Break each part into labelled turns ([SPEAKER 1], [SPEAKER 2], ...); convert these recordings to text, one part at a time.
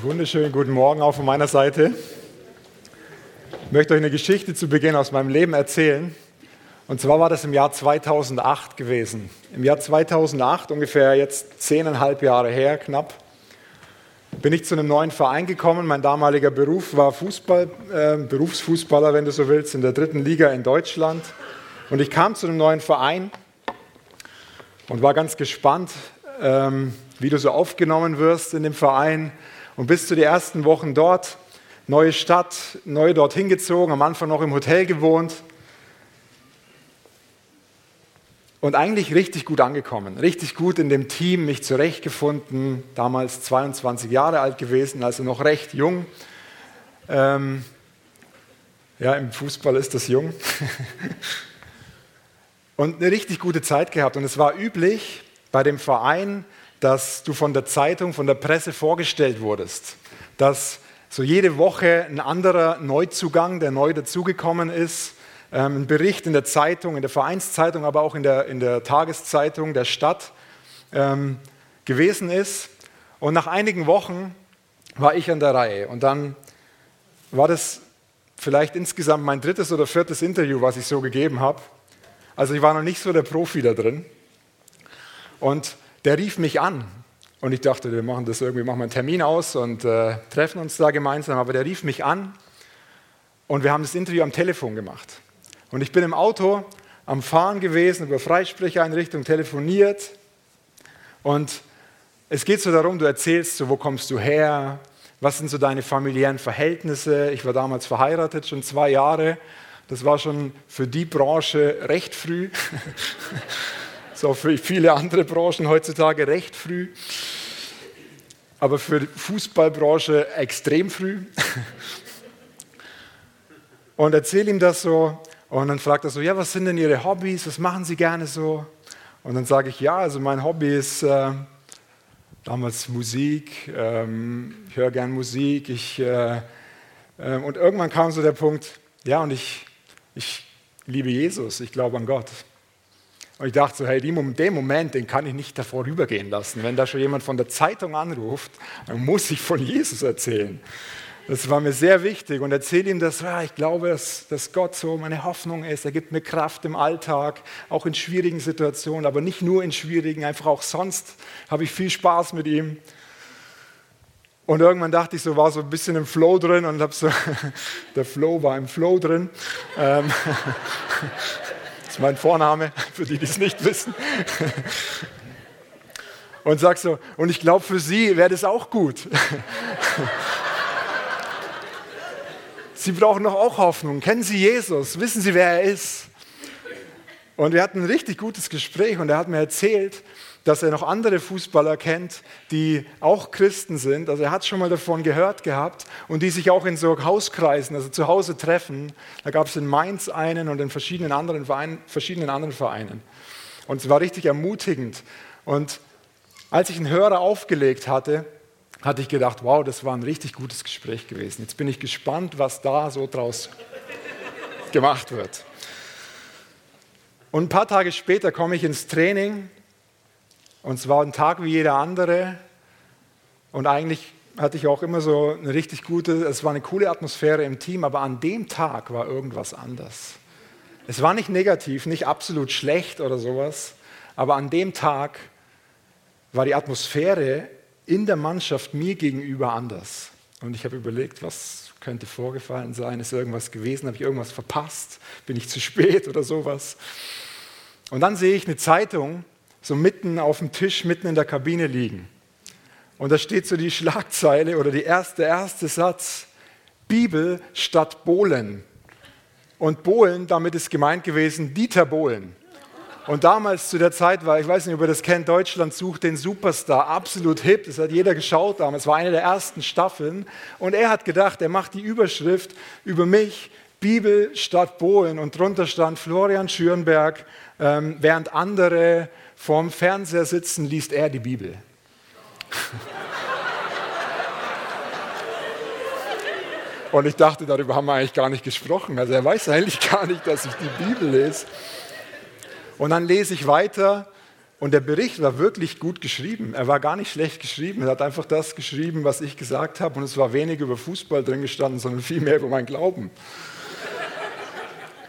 [SPEAKER 1] Wunderschönen guten Morgen auch von meiner Seite. Ich möchte euch eine Geschichte zu Beginn aus meinem Leben erzählen. Und zwar war das im Jahr 2008 gewesen. Im Jahr 2008, ungefähr jetzt zehneinhalb Jahre her, knapp, bin ich zu einem neuen Verein gekommen. Mein damaliger Beruf war Fußball, äh, Berufsfußballer, wenn du so willst, in der dritten Liga in Deutschland. Und ich kam zu einem neuen Verein und war ganz gespannt, ähm, wie du so aufgenommen wirst in dem Verein und bist du die ersten Wochen dort, neue Stadt, neu dorthin gezogen, am Anfang noch im Hotel gewohnt und eigentlich richtig gut angekommen, richtig gut in dem Team, mich zurechtgefunden, damals 22 Jahre alt gewesen, also noch recht jung. Ähm, ja, im Fußball ist das jung. und eine richtig gute Zeit gehabt. Und es war üblich bei dem Verein, dass du von der Zeitung, von der Presse vorgestellt wurdest, dass so jede Woche ein anderer Neuzugang, der neu dazugekommen ist, ähm, ein Bericht in der Zeitung, in der Vereinszeitung, aber auch in der, in der Tageszeitung der Stadt ähm, gewesen ist. Und nach einigen Wochen war ich an der Reihe. Und dann war das vielleicht insgesamt mein drittes oder viertes Interview, was ich so gegeben habe. Also ich war noch nicht so der Profi da drin. Und der rief mich an. Und ich dachte, wir machen das irgendwie, machen wir einen Termin aus und äh, treffen uns da gemeinsam. Aber der rief mich an und wir haben das Interview am Telefon gemacht. Und ich bin im Auto am Fahren gewesen, über Freisprecheinrichtung telefoniert. Und es geht so darum, du erzählst so, wo kommst du her, was sind so deine familiären Verhältnisse. Ich war damals verheiratet, schon zwei Jahre. Das war schon für die Branche recht früh. so für viele andere Branchen heutzutage recht früh, aber für die Fußballbranche extrem früh. Und erzähle ihm das so und dann fragt er so, ja, was sind denn Ihre Hobbys, was machen Sie gerne so? Und dann sage ich, ja, also mein Hobby ist äh, damals Musik, ähm, ich höre gern Musik, ich, äh, äh, und irgendwann kam so der Punkt, ja, und ich, ich liebe Jesus, ich glaube an Gott. Und ich dachte so, hey, den Moment, den kann ich nicht davor rübergehen lassen. Wenn da schon jemand von der Zeitung anruft, dann muss ich von Jesus erzählen. Das war mir sehr wichtig und erzähle ihm das, ja, ich glaube, dass, dass Gott so meine Hoffnung ist. Er gibt mir Kraft im Alltag, auch in schwierigen Situationen, aber nicht nur in schwierigen, einfach auch sonst habe ich viel Spaß mit ihm. Und irgendwann dachte ich so, war so ein bisschen im Flow drin und habe so, der Flow war im Flow drin. Ähm, ist mein Vorname, für die, die es nicht wissen. Und sag so, und ich glaube, für Sie wäre das auch gut. Sie brauchen doch auch Hoffnung. Kennen Sie Jesus? Wissen Sie, wer er ist? Und wir hatten ein richtig gutes Gespräch und er hat mir erzählt, dass er noch andere Fußballer kennt, die auch Christen sind. Also er hat schon mal davon gehört gehabt und die sich auch in so Hauskreisen, also zu Hause treffen. Da gab es in Mainz einen und in verschiedenen anderen Vereinen. Verschiedenen anderen Vereinen. Und es war richtig ermutigend. Und als ich einen Hörer aufgelegt hatte, hatte ich gedacht, wow, das war ein richtig gutes Gespräch gewesen. Jetzt bin ich gespannt, was da so draus gemacht wird. Und ein paar Tage später komme ich ins Training und es war ein Tag wie jeder andere. Und eigentlich hatte ich auch immer so eine richtig gute, es war eine coole Atmosphäre im Team, aber an dem Tag war irgendwas anders. Es war nicht negativ, nicht absolut schlecht oder sowas, aber an dem Tag war die Atmosphäre in der Mannschaft mir gegenüber anders. Und ich habe überlegt, was könnte vorgefallen sein? Ist irgendwas gewesen? Habe ich irgendwas verpasst? Bin ich zu spät oder sowas? Und dann sehe ich eine Zeitung so mitten auf dem Tisch, mitten in der Kabine liegen. Und da steht so die Schlagzeile oder die erste, der erste Satz, Bibel statt Bohlen. Und Bohlen, damit ist gemeint gewesen Dieter Bohlen. Und damals zu der Zeit war, ich weiß nicht, ob ihr das kennt, Deutschland sucht den Superstar, absolut hip, das hat jeder geschaut damals, war eine der ersten Staffeln. Und er hat gedacht, er macht die Überschrift über mich, Bibel statt Bohlen. Und drunter stand Florian Schürenberg, ähm, während andere vorm Fernseher sitzen, liest er die Bibel. Und ich dachte, darüber haben wir eigentlich gar nicht gesprochen. Also er weiß eigentlich gar nicht, dass ich die Bibel lese. Und dann lese ich weiter Und der Bericht war wirklich gut geschrieben. Er war gar nicht schlecht geschrieben. Er hat einfach das geschrieben, was ich gesagt habe. Und es war wenig über Fußball drin gestanden, sondern viel mehr über meinen Glauben.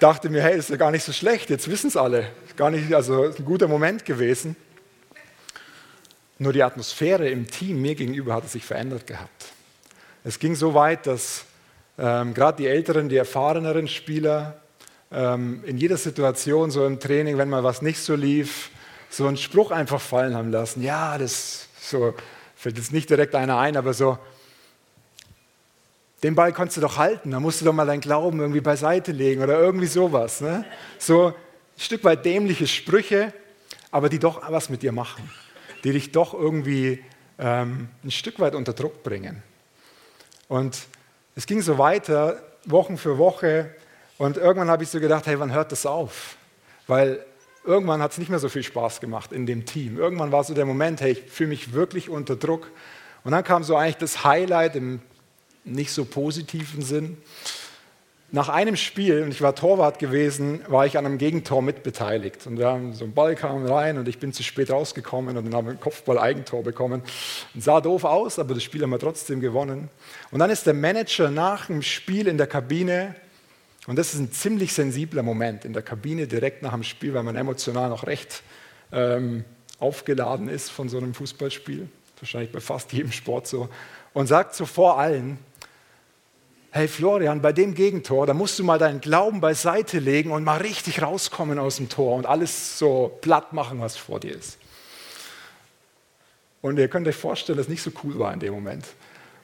[SPEAKER 1] Dachte mir, hey, ist ja gar nicht so schlecht. Jetzt wissen es alle. Gar nicht, also ein guter Moment gewesen. Nur die Atmosphäre im Team mir gegenüber hatte sich verändert gehabt. Es ging so weit, dass ähm, gerade die älteren, die erfahreneren Spieler ähm, in jeder Situation, so im Training, wenn mal was nicht so lief, so einen Spruch einfach fallen haben lassen. Ja, das so, fällt jetzt nicht direkt einer ein, aber so, den Ball konntest du doch halten, da musst du doch mal deinen Glauben irgendwie beiseite legen oder irgendwie sowas. Ne? So ein Stück weit dämliche Sprüche, aber die doch was mit dir machen, die dich doch irgendwie ähm, ein Stück weit unter Druck bringen. Und es ging so weiter, Wochen für Woche, und irgendwann habe ich so gedacht, hey, wann hört das auf? Weil irgendwann hat es nicht mehr so viel Spaß gemacht in dem Team. Irgendwann war so der Moment, hey, ich fühle mich wirklich unter Druck. Und dann kam so eigentlich das Highlight im nicht so positiven Sinn. Nach einem Spiel, und ich war Torwart gewesen, war ich an einem Gegentor mitbeteiligt. Und wir haben so einen Ball kam rein und ich bin zu spät rausgekommen und dann haben wir ein Kopfball-Eigentor bekommen. Und sah doof aus, aber das Spiel haben wir trotzdem gewonnen. Und dann ist der Manager nach dem Spiel in der Kabine und das ist ein ziemlich sensibler Moment in der Kabine direkt nach dem Spiel, weil man emotional noch recht ähm, aufgeladen ist von so einem Fußballspiel. Wahrscheinlich bei fast jedem Sport so. Und sagt so vor allen, hey Florian, bei dem Gegentor, da musst du mal deinen Glauben beiseite legen und mal richtig rauskommen aus dem Tor und alles so platt machen, was vor dir ist. Und ihr könnt euch vorstellen, dass es nicht so cool war in dem Moment.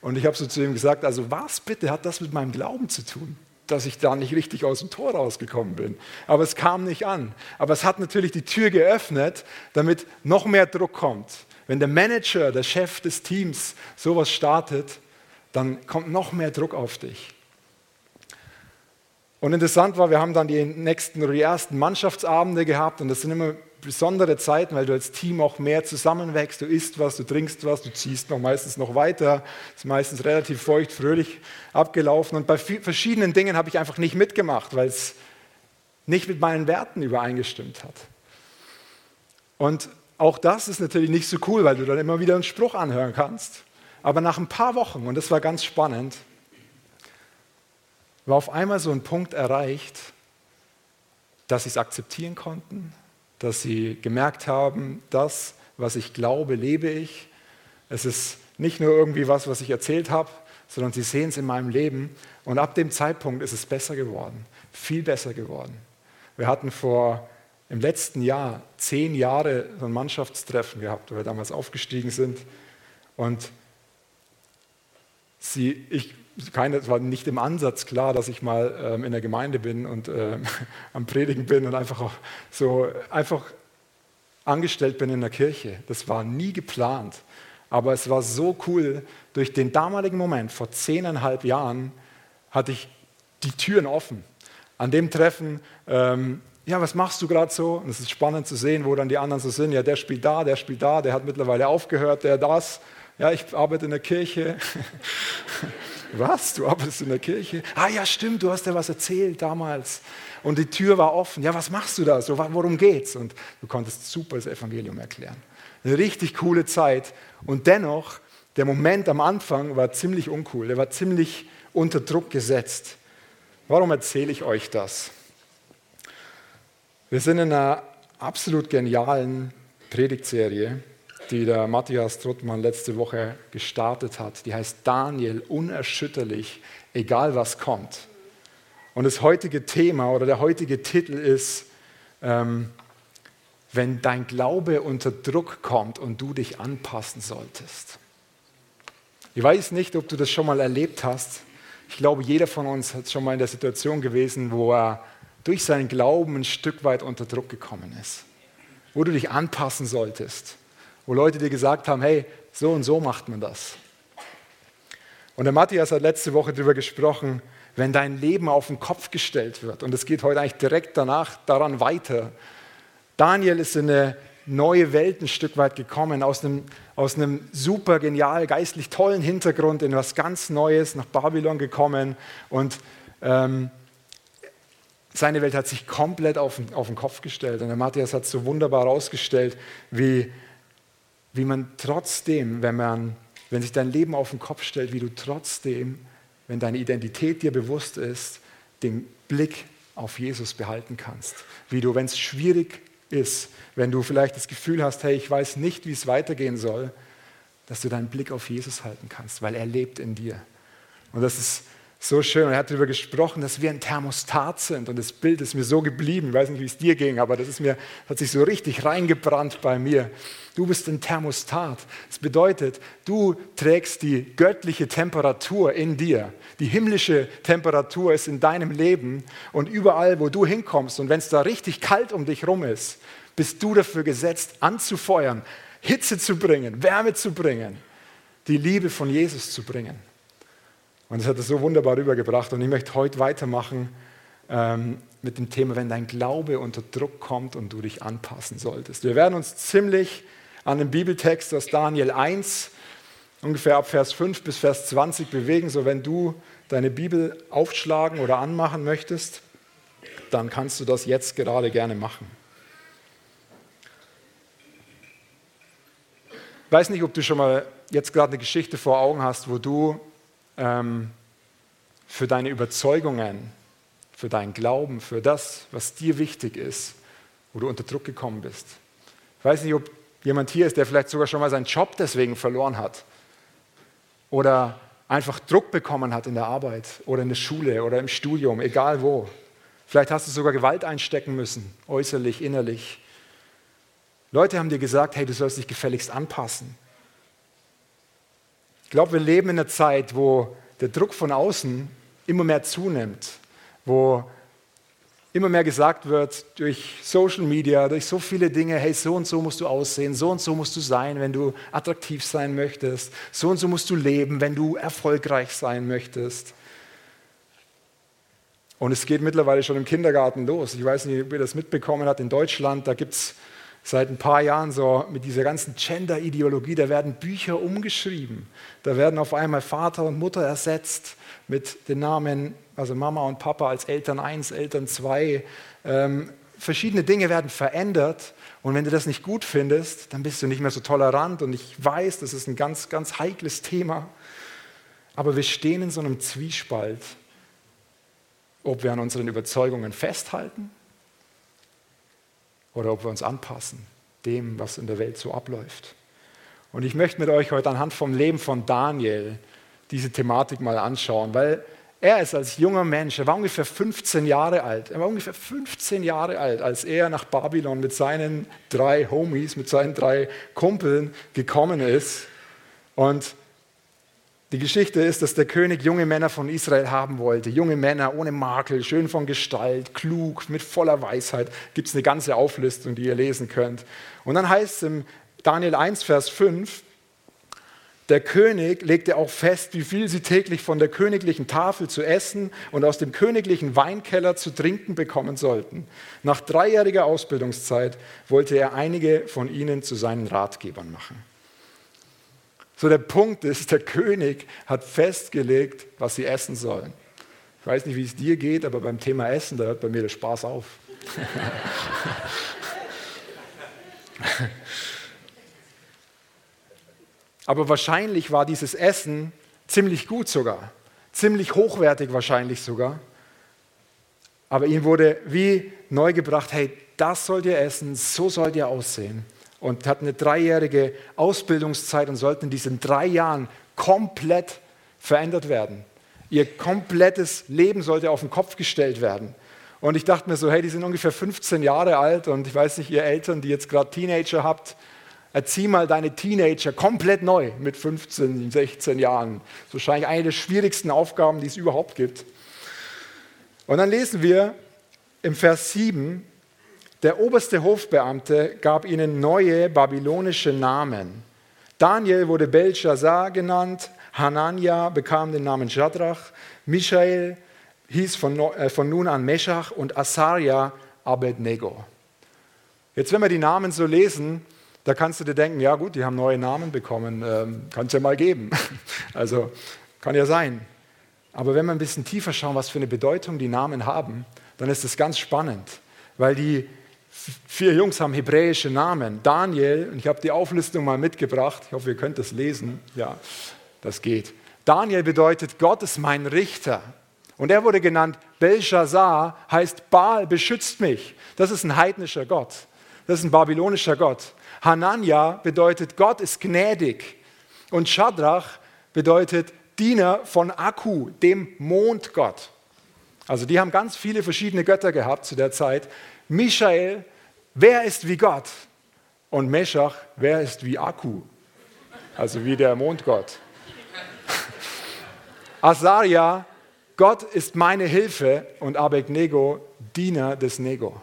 [SPEAKER 1] Und ich habe so zu ihm gesagt, also was bitte hat das mit meinem Glauben zu tun? dass ich da nicht richtig aus dem Tor rausgekommen bin. Aber es kam nicht an. Aber es hat natürlich die Tür geöffnet, damit noch mehr Druck kommt. Wenn der Manager, der Chef des Teams sowas startet, dann kommt noch mehr Druck auf dich. Und interessant war, wir haben dann die nächsten oder die ersten Mannschaftsabende gehabt und das sind immer besondere Zeiten, weil du als Team auch mehr zusammenwächst. Du isst was, du trinkst was, du ziehst noch meistens noch weiter. Ist meistens relativ feucht, fröhlich abgelaufen. Und bei verschiedenen Dingen habe ich einfach nicht mitgemacht, weil es nicht mit meinen Werten übereingestimmt hat. Und auch das ist natürlich nicht so cool, weil du dann immer wieder einen Spruch anhören kannst. Aber nach ein paar Wochen, und das war ganz spannend, war auf einmal so ein Punkt erreicht, dass sie es akzeptieren konnten, dass sie gemerkt haben, das, was ich glaube, lebe ich. Es ist nicht nur irgendwie was, was ich erzählt habe, sondern sie sehen es in meinem Leben. Und ab dem Zeitpunkt ist es besser geworden, viel besser geworden. Wir hatten vor im letzten Jahr zehn Jahre so ein Mannschaftstreffen gehabt, wo wir damals aufgestiegen sind. Und sie, ich keine, es war nicht im Ansatz klar, dass ich mal ähm, in der Gemeinde bin und äh, am Predigen bin und einfach auch so einfach angestellt bin in der Kirche. Das war nie geplant. Aber es war so cool, durch den damaligen Moment, vor zehneinhalb Jahren, hatte ich die Türen offen. An dem Treffen, ähm, ja, was machst du gerade so? Und es ist spannend zu sehen, wo dann die anderen so sind. Ja, der spielt da, der spielt da, der hat mittlerweile aufgehört, der das. Ja, ich arbeite in der Kirche. Was? Du arbeitest in der Kirche? Ah ja, stimmt, du hast ja was erzählt damals. Und die Tür war offen. Ja, was machst du da? So, worum geht's? Und du konntest super das Evangelium erklären. Eine richtig coole Zeit. Und dennoch, der Moment am Anfang war ziemlich uncool. Der war ziemlich unter Druck gesetzt. Warum erzähle ich euch das? Wir sind in einer absolut genialen Predigtserie die der Matthias Trottmann letzte Woche gestartet hat. Die heißt Daniel, unerschütterlich, egal was kommt. Und das heutige Thema oder der heutige Titel ist, ähm, wenn dein Glaube unter Druck kommt und du dich anpassen solltest. Ich weiß nicht, ob du das schon mal erlebt hast. Ich glaube, jeder von uns hat schon mal in der Situation gewesen, wo er durch seinen Glauben ein Stück weit unter Druck gekommen ist, wo du dich anpassen solltest wo Leute dir gesagt haben, hey, so und so macht man das. Und der Matthias hat letzte Woche darüber gesprochen, wenn dein Leben auf den Kopf gestellt wird. Und es geht heute eigentlich direkt danach daran weiter. Daniel ist in eine neue Welt ein Stück weit gekommen, aus einem, aus einem super genial, geistlich tollen Hintergrund in was ganz Neues, nach Babylon gekommen. Und ähm, seine Welt hat sich komplett auf, auf den Kopf gestellt. Und der Matthias hat so wunderbar herausgestellt, wie, wie man trotzdem, wenn, man, wenn sich dein Leben auf den Kopf stellt, wie du trotzdem, wenn deine Identität dir bewusst ist, den Blick auf Jesus behalten kannst. Wie du, wenn es schwierig ist, wenn du vielleicht das Gefühl hast, hey, ich weiß nicht, wie es weitergehen soll, dass du deinen Blick auf Jesus halten kannst, weil er lebt in dir. Und das ist so schön. Und er hat darüber gesprochen, dass wir ein Thermostat sind. Und das Bild ist mir so geblieben. Ich weiß nicht, wie es dir ging, aber das ist mir, hat sich so richtig reingebrannt bei mir. Du bist ein Thermostat. Das bedeutet, du trägst die göttliche Temperatur in dir. Die himmlische Temperatur ist in deinem Leben und überall, wo du hinkommst. Und wenn es da richtig kalt um dich rum ist, bist du dafür gesetzt, anzufeuern, Hitze zu bringen, Wärme zu bringen, die Liebe von Jesus zu bringen. Und das hat er so wunderbar rübergebracht. Und ich möchte heute weitermachen ähm, mit dem Thema, wenn dein Glaube unter Druck kommt und du dich anpassen solltest. Wir werden uns ziemlich an dem Bibeltext aus Daniel 1, ungefähr ab Vers 5 bis Vers 20 bewegen. So, wenn du deine Bibel aufschlagen oder anmachen möchtest, dann kannst du das jetzt gerade gerne machen. Ich weiß nicht, ob du schon mal jetzt gerade eine Geschichte vor Augen hast, wo du ähm, für deine Überzeugungen, für deinen Glauben, für das, was dir wichtig ist, wo du unter Druck gekommen bist. Ich weiß nicht, ob jemand hier ist, der vielleicht sogar schon mal seinen Job deswegen verloren hat oder einfach Druck bekommen hat in der Arbeit oder in der Schule oder im Studium, egal wo. Vielleicht hast du sogar Gewalt einstecken müssen, äußerlich, innerlich. Leute haben dir gesagt, hey, du sollst dich gefälligst anpassen. Ich glaube, wir leben in einer Zeit, wo der Druck von außen immer mehr zunimmt, wo immer mehr gesagt wird durch Social Media, durch so viele Dinge, hey, so und so musst du aussehen, so und so musst du sein, wenn du attraktiv sein möchtest, so und so musst du leben, wenn du erfolgreich sein möchtest. Und es geht mittlerweile schon im Kindergarten los. Ich weiß nicht, ob ihr das mitbekommen habt. In Deutschland, da gibt es seit ein paar Jahren so mit dieser ganzen Gender-Ideologie, da werden Bücher umgeschrieben. Da werden auf einmal Vater und Mutter ersetzt mit den Namen, also Mama und Papa als Eltern 1, Eltern 2. Ähm, verschiedene Dinge werden verändert. Und wenn du das nicht gut findest, dann bist du nicht mehr so tolerant. Und ich weiß, das ist ein ganz, ganz heikles Thema. Aber wir stehen in so einem Zwiespalt, ob wir an unseren Überzeugungen festhalten oder ob wir uns anpassen dem, was in der Welt so abläuft. Und ich möchte mit euch heute anhand vom Leben von Daniel diese Thematik mal anschauen, weil er ist als junger Mensch, er war ungefähr 15 Jahre alt, er war ungefähr 15 Jahre alt, als er nach Babylon mit seinen drei Homies, mit seinen drei Kumpeln gekommen ist. Und die Geschichte ist, dass der König junge Männer von Israel haben wollte. Junge Männer ohne Makel, schön von Gestalt, klug, mit voller Weisheit. Gibt es eine ganze Auflistung, die ihr lesen könnt. Und dann heißt es im Daniel 1, Vers 5, der König legte auch fest, wie viel sie täglich von der königlichen Tafel zu essen und aus dem königlichen Weinkeller zu trinken bekommen sollten. Nach dreijähriger Ausbildungszeit wollte er einige von ihnen zu seinen Ratgebern machen. So der Punkt ist, der König hat festgelegt, was sie essen sollen. Ich weiß nicht, wie es dir geht, aber beim Thema Essen, da hört bei mir der Spaß auf. aber wahrscheinlich war dieses Essen ziemlich gut sogar, ziemlich hochwertig wahrscheinlich sogar. Aber ihm wurde wie neu gebracht, hey, das sollt ihr essen, so sollt ihr aussehen und hatten eine dreijährige Ausbildungszeit und sollten in diesen drei Jahren komplett verändert werden. Ihr komplettes Leben sollte auf den Kopf gestellt werden. Und ich dachte mir so, hey, die sind ungefähr 15 Jahre alt und ich weiß nicht, ihr Eltern, die jetzt gerade Teenager habt, erzieh mal deine Teenager komplett neu mit 15, 16 Jahren. Das ist wahrscheinlich eine der schwierigsten Aufgaben, die es überhaupt gibt. Und dann lesen wir im Vers 7, der oberste Hofbeamte gab ihnen neue babylonische Namen. Daniel wurde Belshazzar genannt, Hanania bekam den Namen Shadrach, Michael hieß von, äh, von nun an Meshach und Asaria Abednego. Jetzt, wenn wir die Namen so lesen, da kannst du dir denken, ja gut, die haben neue Namen bekommen, ähm, kann es ja mal geben. Also kann ja sein. Aber wenn wir ein bisschen tiefer schauen, was für eine Bedeutung die Namen haben, dann ist es ganz spannend, weil die vier Jungs haben hebräische Namen. Daniel, und ich habe die Auflistung mal mitgebracht, ich hoffe, ihr könnt das lesen. Ja, das geht. Daniel bedeutet, Gott ist mein Richter. Und er wurde genannt Belshazzar, heißt Baal beschützt mich. Das ist ein heidnischer Gott. Das ist ein babylonischer Gott. Hanania bedeutet, Gott ist gnädig. Und Shadrach bedeutet Diener von Akku, dem Mondgott. Also die haben ganz viele verschiedene Götter gehabt zu der Zeit. Michael, wer ist wie Gott? Und Meshach, wer ist wie Akku? Also wie der Mondgott. Asaria, Gott ist meine Hilfe und Abednego, Diener des Nego.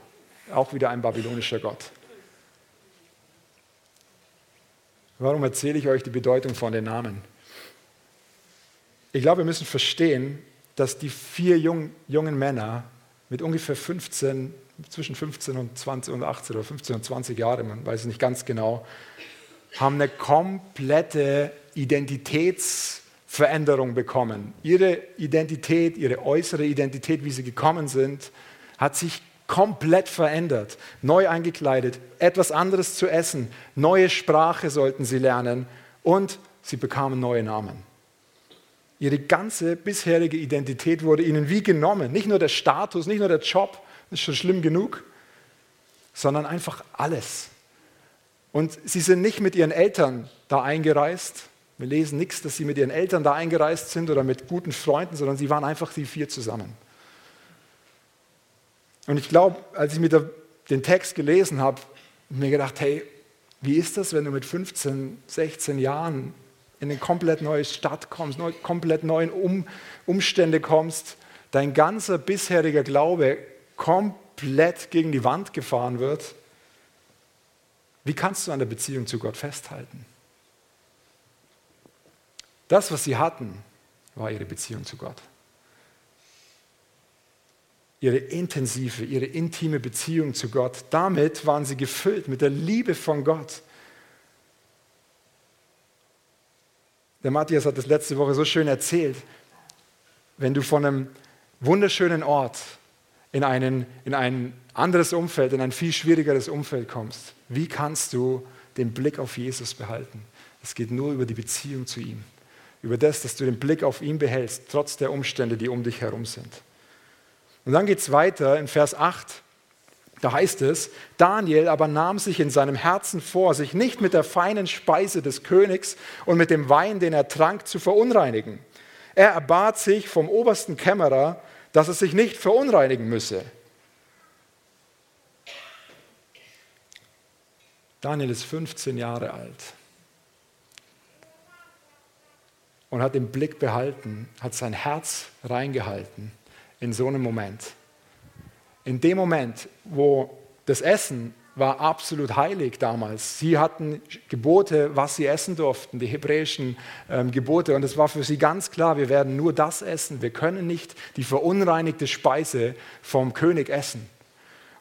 [SPEAKER 1] Auch wieder ein babylonischer Gott. Warum erzähle ich euch die Bedeutung von den Namen? Ich glaube, wir müssen verstehen, dass die vier jung, jungen Männer mit ungefähr 15, zwischen 15 und 20 und 18 oder 15 und 20 Jahren, man weiß es nicht ganz genau, haben eine komplette Identitätsveränderung bekommen. Ihre Identität, ihre äußere Identität, wie sie gekommen sind, hat sich komplett verändert, neu eingekleidet, etwas anderes zu essen, neue Sprache sollten sie lernen und sie bekamen neue Namen. Ihre ganze bisherige Identität wurde ihnen wie genommen. Nicht nur der Status, nicht nur der Job, ist schon schlimm genug, sondern einfach alles. Und sie sind nicht mit ihren Eltern da eingereist. Wir lesen nichts, dass sie mit ihren Eltern da eingereist sind oder mit guten Freunden, sondern sie waren einfach die vier zusammen. Und ich glaube, als ich mir den Text gelesen habe, mir gedacht, hey, wie ist das, wenn du mit 15, 16 Jahren in eine komplett neue Stadt kommst, neu, komplett neuen um, Umstände kommst, dein ganzer bisheriger Glaube komplett gegen die Wand gefahren wird? Wie kannst du an der Beziehung zu Gott festhalten? Das, was sie hatten, war ihre Beziehung zu Gott ihre intensive, ihre intime Beziehung zu Gott. Damit waren sie gefüllt mit der Liebe von Gott. Der Matthias hat das letzte Woche so schön erzählt. Wenn du von einem wunderschönen Ort in, einen, in ein anderes Umfeld, in ein viel schwierigeres Umfeld kommst, wie kannst du den Blick auf Jesus behalten? Es geht nur über die Beziehung zu ihm. Über das, dass du den Blick auf ihn behältst, trotz der Umstände, die um dich herum sind. Und dann geht es weiter in Vers 8. Da heißt es, Daniel aber nahm sich in seinem Herzen vor, sich nicht mit der feinen Speise des Königs und mit dem Wein, den er trank, zu verunreinigen. Er erbat sich vom obersten Kämmerer, dass er sich nicht verunreinigen müsse. Daniel ist 15 Jahre alt und hat den Blick behalten, hat sein Herz reingehalten in so einem Moment. In dem Moment, wo das Essen war absolut heilig damals. Sie hatten Gebote, was sie essen durften, die hebräischen ähm, Gebote. Und es war für sie ganz klar, wir werden nur das essen. Wir können nicht die verunreinigte Speise vom König essen.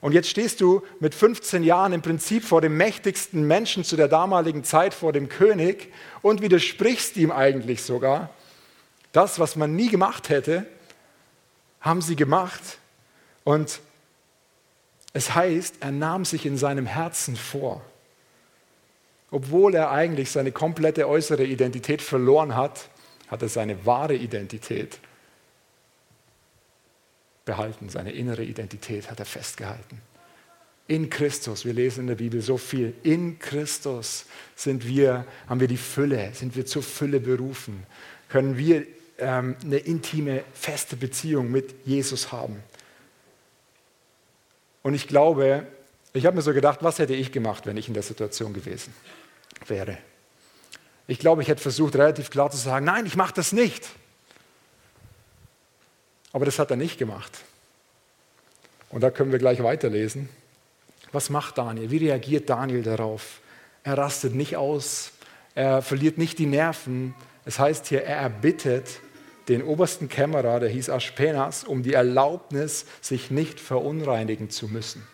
[SPEAKER 1] Und jetzt stehst du mit 15 Jahren im Prinzip vor dem mächtigsten Menschen zu der damaligen Zeit, vor dem König, und widersprichst ihm eigentlich sogar. Das, was man nie gemacht hätte, haben sie gemacht. Und es heißt, er nahm sich in seinem Herzen vor. Obwohl er eigentlich seine komplette äußere Identität verloren hat, hat er seine wahre Identität behalten. Seine innere Identität hat er festgehalten. In Christus, wir lesen in der Bibel so viel, in Christus sind wir, haben wir die Fülle, sind wir zur Fülle berufen, können wir ähm, eine intime, feste Beziehung mit Jesus haben. Und ich glaube, ich habe mir so gedacht, was hätte ich gemacht, wenn ich in der Situation gewesen wäre? Ich glaube, ich hätte versucht, relativ klar zu sagen, nein, ich mache das nicht. Aber das hat er nicht gemacht. Und da können wir gleich weiterlesen. Was macht Daniel? Wie reagiert Daniel darauf? Er rastet nicht aus, er verliert nicht die Nerven. Es heißt hier, er erbittet den obersten Kämmerer, der hieß Aschpenas, um die Erlaubnis, sich nicht verunreinigen zu müssen.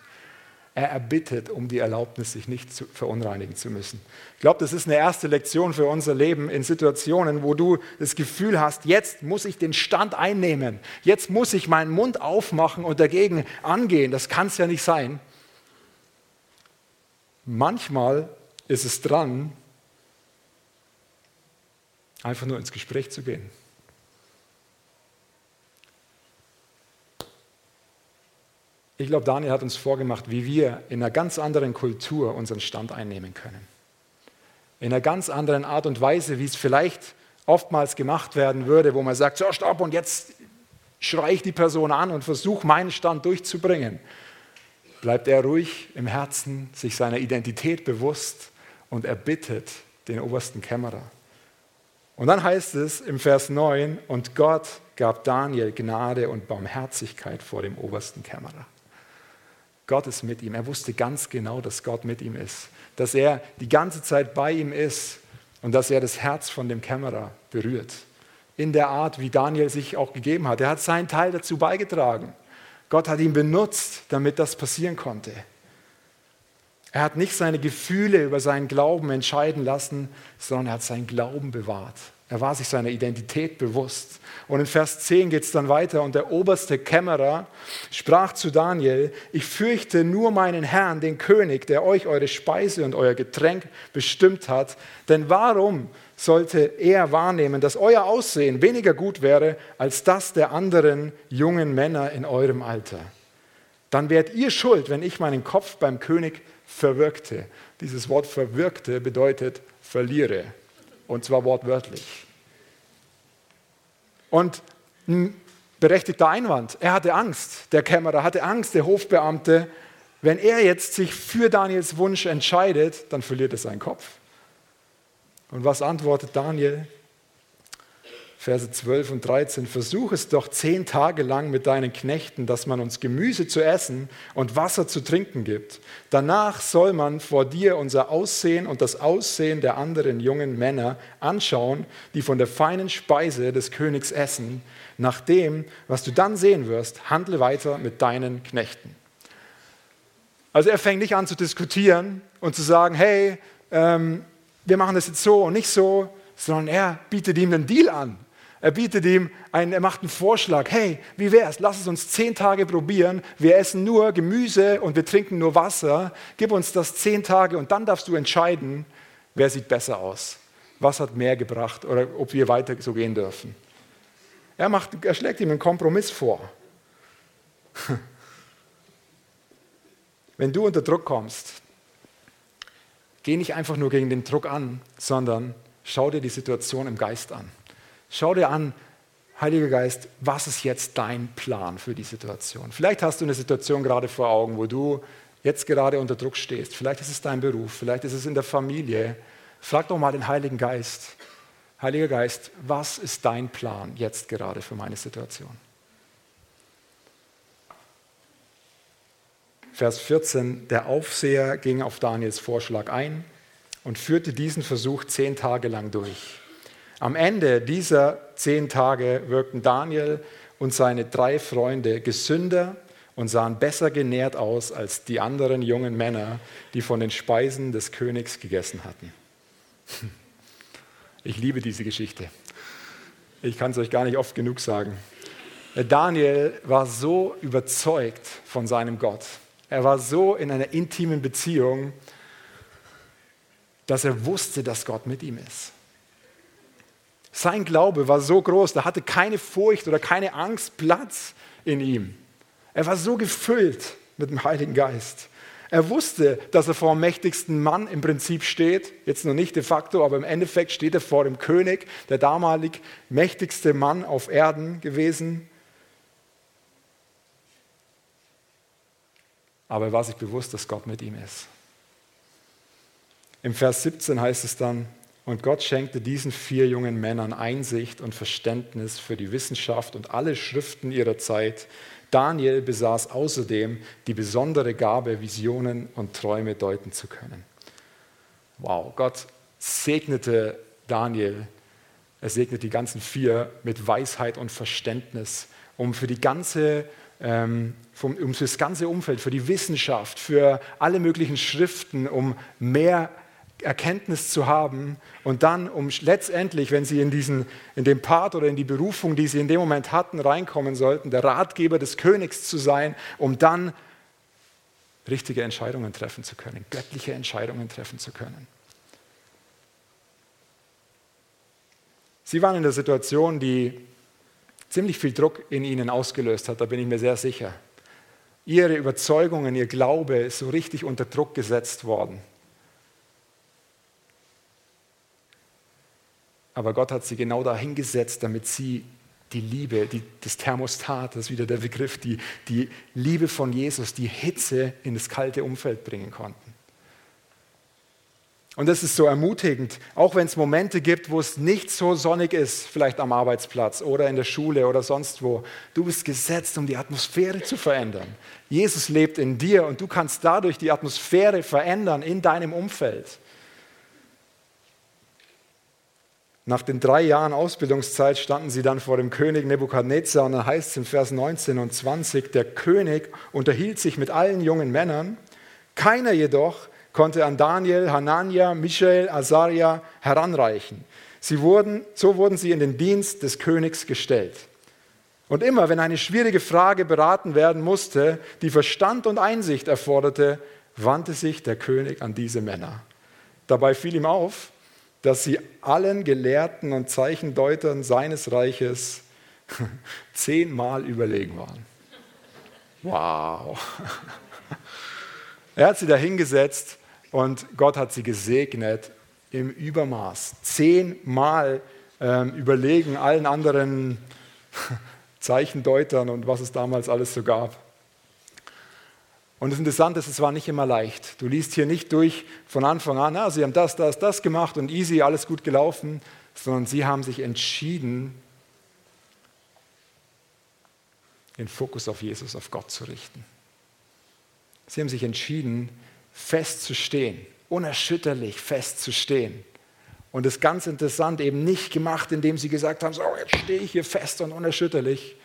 [SPEAKER 1] Er erbittet um die Erlaubnis, sich nicht zu verunreinigen zu müssen. Ich glaube, das ist eine erste Lektion für unser Leben in Situationen, wo du das Gefühl hast, jetzt muss ich den Stand einnehmen, jetzt muss ich meinen Mund aufmachen und dagegen angehen. Das kann es ja nicht sein. Manchmal ist es dran, einfach nur ins Gespräch zu gehen. Ich glaube, Daniel hat uns vorgemacht, wie wir in einer ganz anderen Kultur unseren Stand einnehmen können. In einer ganz anderen Art und Weise, wie es vielleicht oftmals gemacht werden würde, wo man sagt, so stopp und jetzt schreie ich die Person an und versuche meinen Stand durchzubringen. Bleibt er ruhig im Herzen, sich seiner Identität bewusst und erbittet den obersten Kämmerer. Und dann heißt es im Vers 9, und Gott gab Daniel Gnade und Barmherzigkeit vor dem obersten Kämmerer. Gott ist mit ihm. Er wusste ganz genau, dass Gott mit ihm ist, dass er die ganze Zeit bei ihm ist und dass er das Herz von dem Kämmerer berührt. In der Art, wie Daniel sich auch gegeben hat. Er hat seinen Teil dazu beigetragen. Gott hat ihn benutzt, damit das passieren konnte. Er hat nicht seine Gefühle über seinen Glauben entscheiden lassen, sondern er hat seinen Glauben bewahrt. Er war sich seiner Identität bewusst. Und in Vers 10 geht es dann weiter und der oberste Kämmerer sprach zu Daniel, ich fürchte nur meinen Herrn, den König, der euch eure Speise und euer Getränk bestimmt hat. Denn warum sollte er wahrnehmen, dass euer Aussehen weniger gut wäre als das der anderen jungen Männer in eurem Alter? Dann wärt ihr schuld, wenn ich meinen Kopf beim König verwirkte. Dieses Wort verwirkte bedeutet verliere. Und zwar wortwörtlich. Und ein berechtigter Einwand. Er hatte Angst, der Kämmerer hatte Angst, der Hofbeamte. Wenn er jetzt sich für Daniels Wunsch entscheidet, dann verliert er seinen Kopf. Und was antwortet Daniel? Verse 12 und 13, versuch es doch zehn Tage lang mit deinen Knechten, dass man uns Gemüse zu essen und Wasser zu trinken gibt. Danach soll man vor dir unser Aussehen und das Aussehen der anderen jungen Männer anschauen, die von der feinen Speise des Königs essen. Nach dem, was du dann sehen wirst, handle weiter mit deinen Knechten. Also er fängt nicht an zu diskutieren und zu sagen, hey, ähm, wir machen das jetzt so und nicht so, sondern er bietet ihm einen Deal an. Er bietet ihm einen, er macht einen Vorschlag. Hey, wie wär's? Lass es uns zehn Tage probieren. Wir essen nur Gemüse und wir trinken nur Wasser. Gib uns das zehn Tage und dann darfst du entscheiden, wer sieht besser aus. Was hat mehr gebracht oder ob wir weiter so gehen dürfen. Er, macht, er schlägt ihm einen Kompromiss vor. Wenn du unter Druck kommst, geh nicht einfach nur gegen den Druck an, sondern schau dir die Situation im Geist an. Schau dir an, Heiliger Geist, was ist jetzt dein Plan für die Situation? Vielleicht hast du eine Situation gerade vor Augen, wo du jetzt gerade unter Druck stehst. Vielleicht ist es dein Beruf, vielleicht ist es in der Familie. Frag doch mal den Heiligen Geist. Heiliger Geist, was ist dein Plan jetzt gerade für meine Situation? Vers 14, der Aufseher ging auf Daniels Vorschlag ein und führte diesen Versuch zehn Tage lang durch. Am Ende dieser zehn Tage wirkten Daniel und seine drei Freunde gesünder und sahen besser genährt aus als die anderen jungen Männer, die von den Speisen des Königs gegessen hatten. Ich liebe diese Geschichte. Ich kann es euch gar nicht oft genug sagen. Daniel war so überzeugt von seinem Gott. Er war so in einer intimen Beziehung, dass er wusste, dass Gott mit ihm ist. Sein Glaube war so groß, da hatte keine Furcht oder keine Angst Platz in ihm. Er war so gefüllt mit dem Heiligen Geist. Er wusste, dass er vor dem mächtigsten Mann im Prinzip steht, jetzt noch nicht de facto, aber im Endeffekt steht er vor dem König, der damalig mächtigste Mann auf Erden gewesen. Aber er war sich bewusst, dass Gott mit ihm ist. Im Vers 17 heißt es dann, und Gott schenkte diesen vier jungen Männern Einsicht und Verständnis für die Wissenschaft und alle Schriften ihrer Zeit. Daniel besaß außerdem die besondere Gabe, Visionen und Träume deuten zu können. Wow, Gott segnete Daniel, er segnet die ganzen vier mit Weisheit und Verständnis, um für die ganze ähm, um das ganze Umfeld, für die Wissenschaft, für alle möglichen Schriften, um mehr Erkenntnis zu haben und dann, um letztendlich, wenn sie in, diesen, in den Part oder in die Berufung, die sie in dem Moment hatten, reinkommen sollten, der Ratgeber des Königs zu sein, um dann richtige Entscheidungen treffen zu können, göttliche Entscheidungen treffen zu können. Sie waren in der Situation, die ziemlich viel Druck in ihnen ausgelöst hat, da bin ich mir sehr sicher. Ihre Überzeugungen, ihr Glaube ist so richtig unter Druck gesetzt worden. Aber Gott hat sie genau dahin gesetzt, damit sie die Liebe, die, das Thermostat, das ist wieder der Begriff, die, die Liebe von Jesus, die Hitze in das kalte Umfeld bringen konnten. Und das ist so ermutigend, auch wenn es Momente gibt, wo es nicht so sonnig ist, vielleicht am Arbeitsplatz oder in der Schule oder sonst wo. Du bist gesetzt, um die Atmosphäre zu verändern. Jesus lebt in dir und du kannst dadurch die Atmosphäre verändern in deinem Umfeld. Nach den drei Jahren Ausbildungszeit standen sie dann vor dem König Nebukadnezar und da heißt es in Vers 19 und 20, der König unterhielt sich mit allen jungen Männern, keiner jedoch konnte an Daniel, Hanania, Michael, Azaria heranreichen. Sie wurden, so wurden sie in den Dienst des Königs gestellt. Und immer, wenn eine schwierige Frage beraten werden musste, die Verstand und Einsicht erforderte, wandte sich der König an diese Männer. Dabei fiel ihm auf, dass sie allen Gelehrten und Zeichendeutern seines Reiches zehnmal überlegen waren. Wow. Er hat sie da hingesetzt und Gott hat sie gesegnet im Übermaß. Zehnmal ähm, überlegen allen anderen Zeichendeutern und was es damals alles so gab. Und das Interessante ist, es war nicht immer leicht. Du liest hier nicht durch von Anfang an, ah, sie haben das, das, das gemacht und easy, alles gut gelaufen, sondern sie haben sich entschieden, den Fokus auf Jesus, auf Gott zu richten. Sie haben sich entschieden, festzustehen, unerschütterlich festzustehen. Und das ist ganz interessant, eben nicht gemacht, indem sie gesagt haben, so, jetzt stehe ich hier fest und unerschütterlich,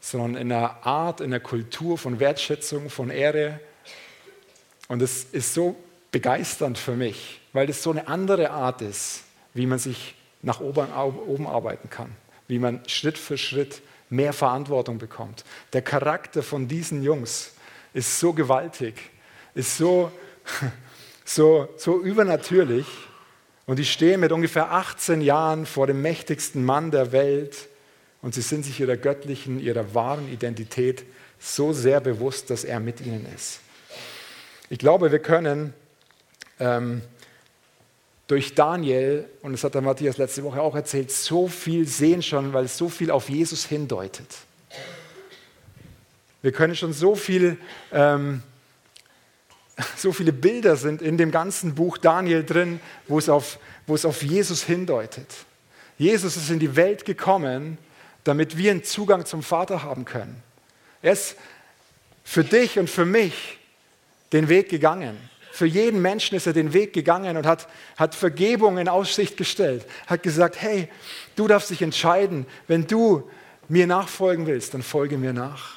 [SPEAKER 1] sondern in einer Art, in einer Kultur von Wertschätzung, von Ehre. Und es ist so begeisternd für mich, weil es so eine andere Art ist, wie man sich nach oben arbeiten kann, wie man Schritt für Schritt mehr Verantwortung bekommt. Der Charakter von diesen Jungs ist so gewaltig, ist so, so, so übernatürlich. Und die stehen mit ungefähr 18 Jahren vor dem mächtigsten Mann der Welt und sie sind sich ihrer göttlichen, ihrer wahren Identität so sehr bewusst, dass er mit ihnen ist. Ich glaube, wir können ähm, durch Daniel, und das hat der Matthias letzte Woche auch erzählt, so viel sehen schon, weil es so viel auf Jesus hindeutet. Wir können schon so viel, ähm, so viele Bilder sind in dem ganzen Buch Daniel drin, wo es auf, wo es auf Jesus hindeutet. Jesus ist in die Welt gekommen, damit wir einen Zugang zum Vater haben können. Er ist für dich und für mich den Weg gegangen. Für jeden Menschen ist er den Weg gegangen und hat, hat Vergebung in Aussicht gestellt. Hat gesagt, hey, du darfst dich entscheiden, wenn du mir nachfolgen willst, dann folge mir nach.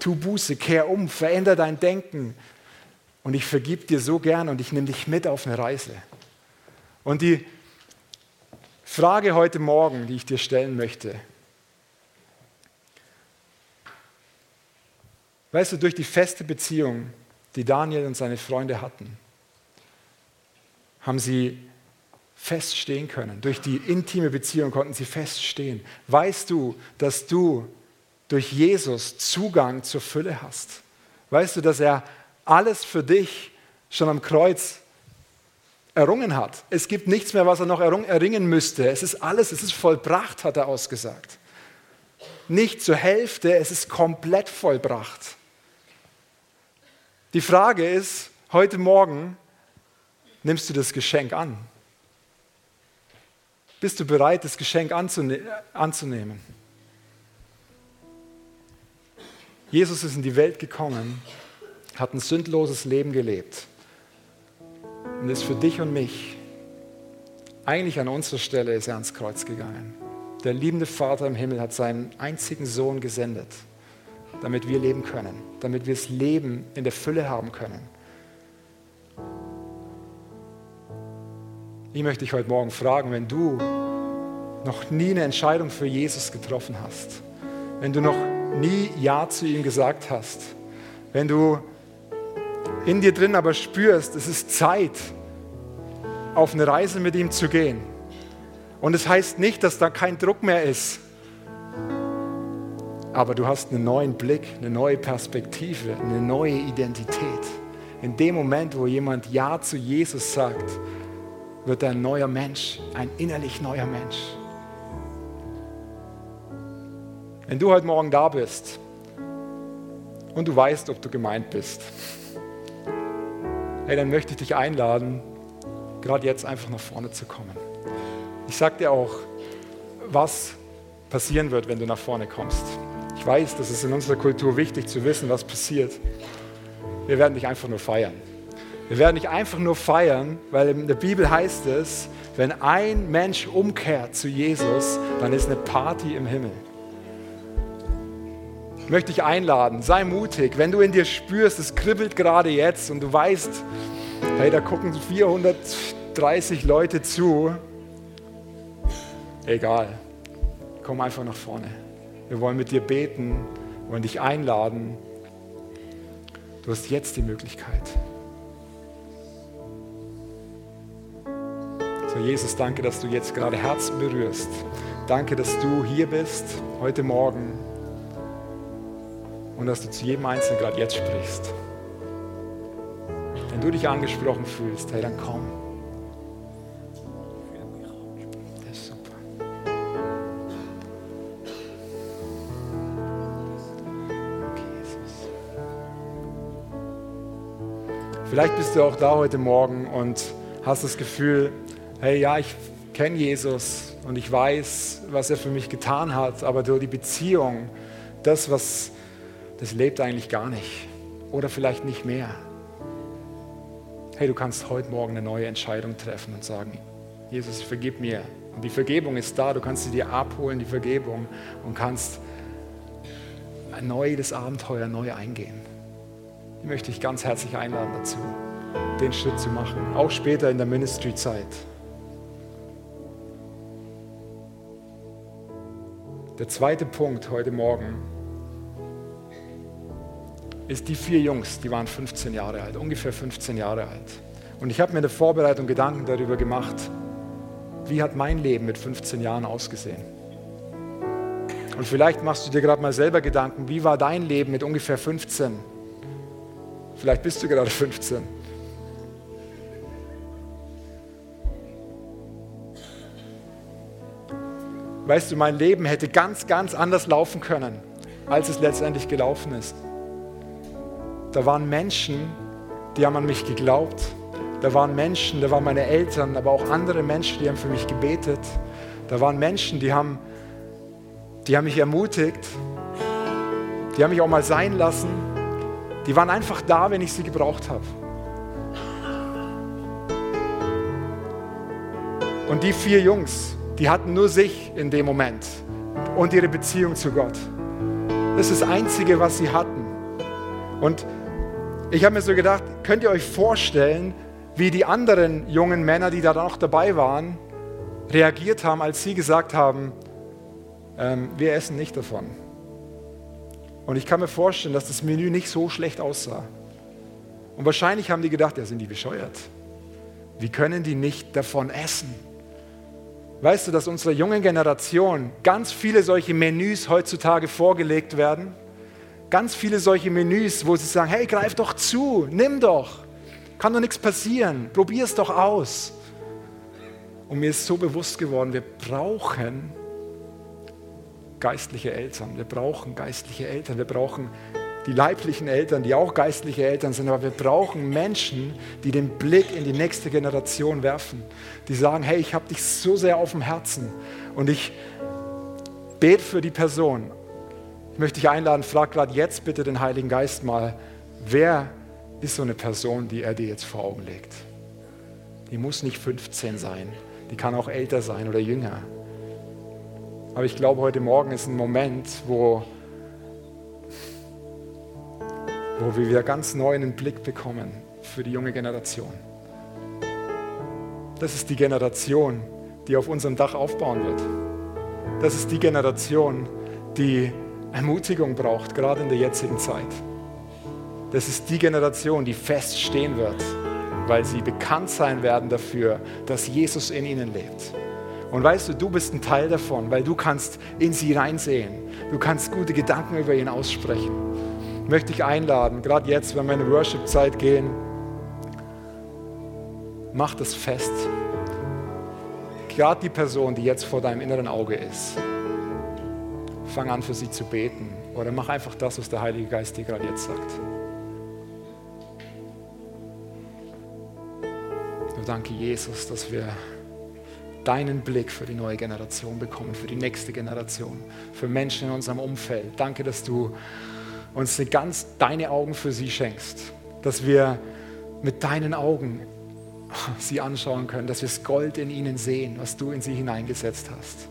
[SPEAKER 1] Tu Buße, kehr um, veränder dein Denken. Und ich vergib dir so gern und ich nehme dich mit auf eine Reise. Und die Frage heute Morgen, die ich dir stellen möchte, Weißt du, durch die feste Beziehung, die Daniel und seine Freunde hatten, haben sie feststehen können. Durch die intime Beziehung konnten sie feststehen. Weißt du, dass du durch Jesus Zugang zur Fülle hast? Weißt du, dass er alles für dich schon am Kreuz errungen hat? Es gibt nichts mehr, was er noch erringen müsste. Es ist alles, es ist vollbracht, hat er ausgesagt. Nicht zur Hälfte, es ist komplett vollbracht. Die Frage ist, heute Morgen nimmst du das Geschenk an? Bist du bereit, das Geschenk anzune anzunehmen? Jesus ist in die Welt gekommen, hat ein sündloses Leben gelebt und ist für dich und mich, eigentlich an unserer Stelle ist er ans Kreuz gegangen. Der liebende Vater im Himmel hat seinen einzigen Sohn gesendet damit wir leben können, damit wir das Leben in der Fülle haben können. Ich möchte dich heute Morgen fragen, wenn du noch nie eine Entscheidung für Jesus getroffen hast, wenn du noch nie Ja zu ihm gesagt hast, wenn du in dir drin aber spürst, es ist Zeit, auf eine Reise mit ihm zu gehen. Und es das heißt nicht, dass da kein Druck mehr ist, aber du hast einen neuen Blick, eine neue Perspektive, eine neue Identität. In dem Moment, wo jemand Ja zu Jesus sagt, wird er ein neuer Mensch, ein innerlich neuer Mensch. Wenn du heute Morgen da bist und du weißt, ob du gemeint bist, hey, dann möchte ich dich einladen, gerade jetzt einfach nach vorne zu kommen. Ich sage dir auch, was passieren wird, wenn du nach vorne kommst. Ich weiß, das ist in unserer Kultur wichtig zu wissen, was passiert. Wir werden dich einfach nur feiern. Wir werden nicht einfach nur feiern, weil in der Bibel heißt es, wenn ein Mensch umkehrt zu Jesus, dann ist eine Party im Himmel. Ich möchte dich einladen, sei mutig. Wenn du in dir spürst, es kribbelt gerade jetzt und du weißt, hey, da gucken 430 Leute zu, egal, komm einfach nach vorne. Wir wollen mit dir beten, wollen dich einladen. Du hast jetzt die Möglichkeit. So, Jesus, danke, dass du jetzt gerade Herzen berührst. Danke, dass du hier bist heute Morgen und dass du zu jedem Einzelnen gerade jetzt sprichst. Wenn du dich angesprochen fühlst, hey, dann komm. Vielleicht bist du auch da heute Morgen und hast das Gefühl, hey, ja, ich kenne Jesus und ich weiß, was er für mich getan hat, aber durch die Beziehung, das, was, das lebt eigentlich gar nicht oder vielleicht nicht mehr. Hey, du kannst heute Morgen eine neue Entscheidung treffen und sagen, Jesus, vergib mir. Und die Vergebung ist da, du kannst sie dir abholen, die Vergebung, und kannst ein neues Abenteuer neu eingehen. Ich möchte dich ganz herzlich einladen dazu, den Schritt zu machen, auch später in der Ministry-Zeit. Der zweite Punkt heute Morgen ist die vier Jungs, die waren 15 Jahre alt, ungefähr 15 Jahre alt. Und ich habe mir in der Vorbereitung Gedanken darüber gemacht, wie hat mein Leben mit 15 Jahren ausgesehen? Und vielleicht machst du dir gerade mal selber Gedanken, wie war dein Leben mit ungefähr 15? Vielleicht bist du gerade 15. Weißt du, mein Leben hätte ganz, ganz anders laufen können, als es letztendlich gelaufen ist. Da waren Menschen, die haben an mich geglaubt. Da waren Menschen, da waren meine Eltern, aber auch andere Menschen, die haben für mich gebetet. Da waren Menschen, die haben, die haben mich ermutigt. Die haben mich auch mal sein lassen. Die waren einfach da, wenn ich sie gebraucht habe. Und die vier Jungs, die hatten nur sich in dem Moment und ihre Beziehung zu Gott. Das ist das Einzige, was sie hatten. Und ich habe mir so gedacht, könnt ihr euch vorstellen, wie die anderen jungen Männer, die da noch dabei waren, reagiert haben, als sie gesagt haben, ähm, wir essen nicht davon. Und ich kann mir vorstellen, dass das Menü nicht so schlecht aussah. Und wahrscheinlich haben die gedacht, ja, sind die bescheuert? Wie können die nicht davon essen? Weißt du, dass unserer jungen Generation ganz viele solche Menüs heutzutage vorgelegt werden? Ganz viele solche Menüs, wo sie sagen, hey, greif doch zu, nimm doch, kann doch nichts passieren, probier es doch aus. Und mir ist so bewusst geworden, wir brauchen geistliche Eltern, wir brauchen geistliche Eltern, wir brauchen die leiblichen Eltern, die auch geistliche Eltern sind, aber wir brauchen Menschen, die den Blick in die nächste Generation werfen, die sagen, hey, ich habe dich so sehr auf dem Herzen und ich bete für die Person. Ich möchte dich einladen, frag gerade jetzt bitte den Heiligen Geist mal, wer ist so eine Person, die er dir jetzt vor Augen legt? Die muss nicht 15 sein, die kann auch älter sein oder jünger. Aber ich glaube, heute Morgen ist ein Moment, wo wo wir wieder ganz neu einen Blick bekommen für die junge Generation. Das ist die Generation, die auf unserem Dach aufbauen wird. Das ist die Generation, die Ermutigung braucht, gerade in der jetzigen Zeit. Das ist die Generation, die feststehen wird, weil sie bekannt sein werden dafür, dass Jesus in ihnen lebt. Und weißt du, du bist ein Teil davon, weil du kannst in sie reinsehen. Du kannst gute Gedanken über ihn aussprechen. Ich möchte dich einladen, gerade jetzt, wenn wir in die Worship-Zeit gehen, mach das fest. Gerade die Person, die jetzt vor deinem inneren Auge ist, fang an für sie zu beten oder mach einfach das, was der Heilige Geist dir gerade jetzt sagt. Nur danke Jesus, dass wir deinen Blick für die neue Generation bekommen, für die nächste Generation, für Menschen in unserem Umfeld. Danke, dass du uns ganz deine Augen für sie schenkst, dass wir mit deinen Augen sie anschauen können, dass wir das Gold in ihnen sehen, was du in sie hineingesetzt hast.